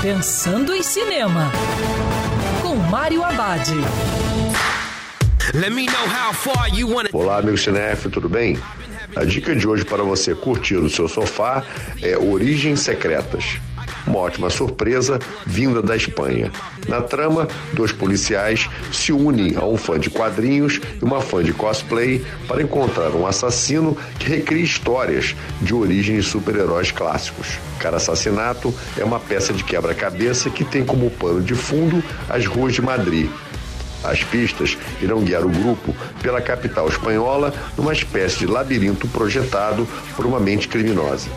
Pensando em Cinema, com Mário Abad. Olá, amigo cinef, tudo bem? A dica de hoje para você curtir o seu sofá é Origens Secretas. Uma ótima surpresa vinda da Espanha. Na trama, dois policiais se unem a um fã de quadrinhos e uma fã de cosplay para encontrar um assassino que recria histórias de origens super-heróis clássicos. Cada assassinato é uma peça de quebra-cabeça que tem como pano de fundo as ruas de Madrid, as pistas irão guiar o grupo pela capital espanhola numa espécie de labirinto projetado por uma mente criminosa.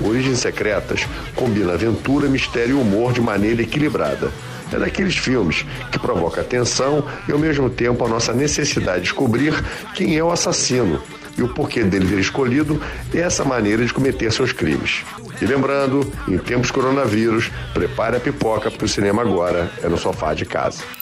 Origens Secretas combina aventura, mistério e humor de maneira equilibrada. É daqueles filmes que provoca atenção e ao mesmo tempo a nossa necessidade de descobrir quem é o assassino e o porquê dele ter escolhido essa maneira de cometer seus crimes. E lembrando, em tempos coronavírus, prepare a pipoca porque o cinema agora é no sofá de casa.